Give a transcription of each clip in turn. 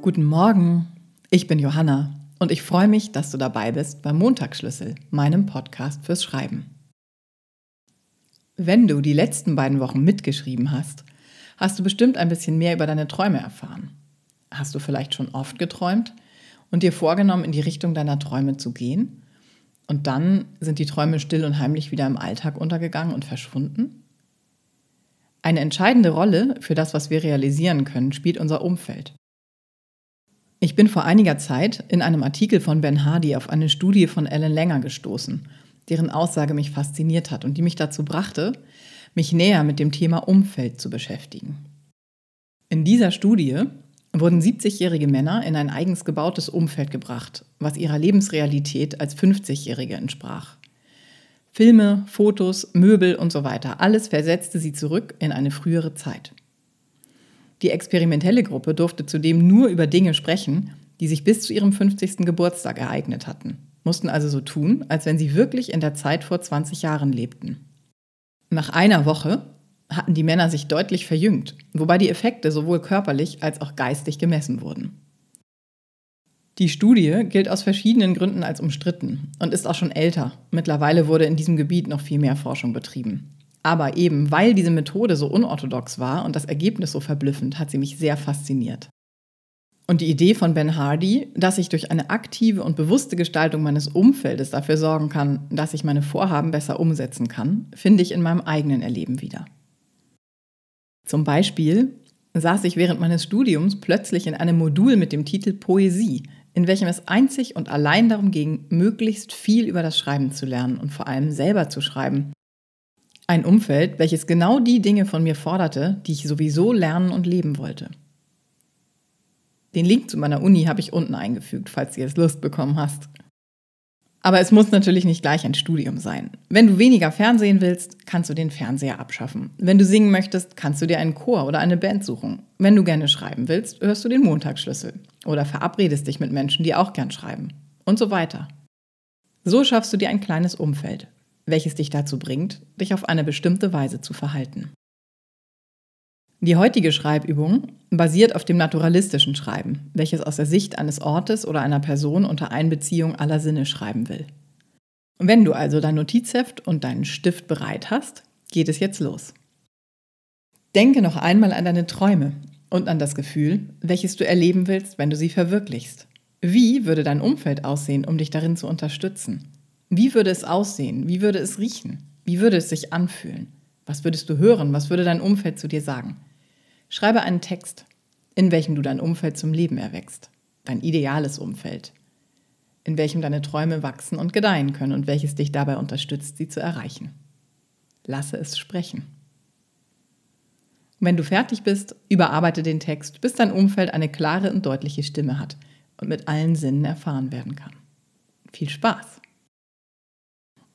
Guten Morgen, ich bin Johanna und ich freue mich, dass du dabei bist beim Montagsschlüssel, meinem Podcast fürs Schreiben. Wenn du die letzten beiden Wochen mitgeschrieben hast, hast du bestimmt ein bisschen mehr über deine Träume erfahren. Hast du vielleicht schon oft geträumt und dir vorgenommen, in die Richtung deiner Träume zu gehen? Und dann sind die Träume still und heimlich wieder im Alltag untergegangen und verschwunden? Eine entscheidende Rolle für das, was wir realisieren können, spielt unser Umfeld. Ich bin vor einiger Zeit in einem Artikel von Ben Hardy auf eine Studie von Ellen Langer gestoßen, deren Aussage mich fasziniert hat und die mich dazu brachte, mich näher mit dem Thema Umfeld zu beschäftigen. In dieser Studie wurden 70-jährige Männer in ein eigens gebautes Umfeld gebracht, was ihrer Lebensrealität als 50-jährige entsprach. Filme, Fotos, Möbel und so weiter, alles versetzte sie zurück in eine frühere Zeit. Die experimentelle Gruppe durfte zudem nur über Dinge sprechen, die sich bis zu ihrem 50. Geburtstag ereignet hatten, mussten also so tun, als wenn sie wirklich in der Zeit vor 20 Jahren lebten. Nach einer Woche hatten die Männer sich deutlich verjüngt, wobei die Effekte sowohl körperlich als auch geistig gemessen wurden. Die Studie gilt aus verschiedenen Gründen als umstritten und ist auch schon älter. Mittlerweile wurde in diesem Gebiet noch viel mehr Forschung betrieben. Aber eben weil diese Methode so unorthodox war und das Ergebnis so verblüffend, hat sie mich sehr fasziniert. Und die Idee von Ben Hardy, dass ich durch eine aktive und bewusste Gestaltung meines Umfeldes dafür sorgen kann, dass ich meine Vorhaben besser umsetzen kann, finde ich in meinem eigenen Erleben wieder. Zum Beispiel saß ich während meines Studiums plötzlich in einem Modul mit dem Titel Poesie, in welchem es einzig und allein darum ging, möglichst viel über das Schreiben zu lernen und vor allem selber zu schreiben, ein Umfeld, welches genau die Dinge von mir forderte, die ich sowieso lernen und leben wollte. Den Link zu meiner Uni habe ich unten eingefügt, falls du jetzt Lust bekommen hast. Aber es muss natürlich nicht gleich ein Studium sein. Wenn du weniger Fernsehen willst, kannst du den Fernseher abschaffen. Wenn du singen möchtest, kannst du dir einen Chor oder eine Band suchen. Wenn du gerne schreiben willst, hörst du den Montagsschlüssel oder verabredest dich mit Menschen, die auch gern schreiben und so weiter. So schaffst du dir ein kleines Umfeld, welches dich dazu bringt, dich auf eine bestimmte Weise zu verhalten. Die heutige Schreibübung basiert auf dem naturalistischen Schreiben, welches aus der Sicht eines Ortes oder einer Person unter Einbeziehung aller Sinne schreiben will. Wenn du also dein Notizheft und deinen Stift bereit hast, geht es jetzt los. Denke noch einmal an deine Träume und an das Gefühl, welches du erleben willst, wenn du sie verwirklichst. Wie würde dein Umfeld aussehen, um dich darin zu unterstützen? Wie würde es aussehen? Wie würde es riechen? Wie würde es sich anfühlen? Was würdest du hören? Was würde dein Umfeld zu dir sagen? Schreibe einen Text, in welchem du dein Umfeld zum Leben erwächst. Dein ideales Umfeld. In welchem deine Träume wachsen und gedeihen können und welches dich dabei unterstützt, sie zu erreichen. Lasse es sprechen. Wenn du fertig bist, überarbeite den Text, bis dein Umfeld eine klare und deutliche Stimme hat und mit allen Sinnen erfahren werden kann. Viel Spaß!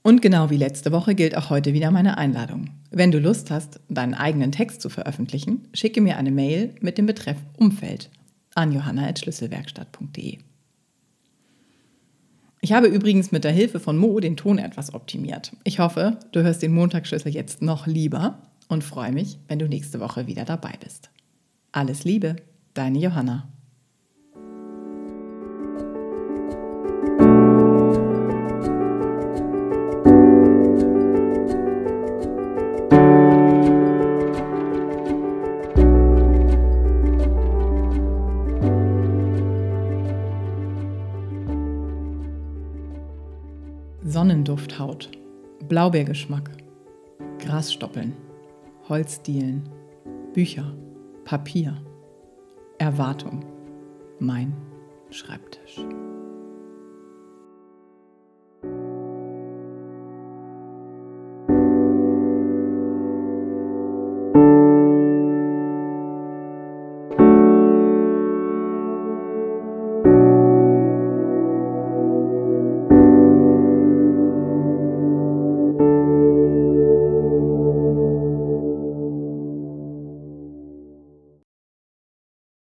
Und genau wie letzte Woche gilt auch heute wieder meine Einladung. Wenn du Lust hast, deinen eigenen Text zu veröffentlichen, schicke mir eine Mail mit dem Betreff Umfeld an johanna.schlüsselwerkstatt.de. Ich habe übrigens mit der Hilfe von Mo den Ton etwas optimiert. Ich hoffe, du hörst den Montagsschlüssel jetzt noch lieber und freue mich, wenn du nächste Woche wieder dabei bist. Alles Liebe, deine Johanna. Sonnendufthaut, Blaubeergeschmack, Grasstoppeln, Holzdielen, Bücher, Papier, Erwartung, mein Schreibtisch.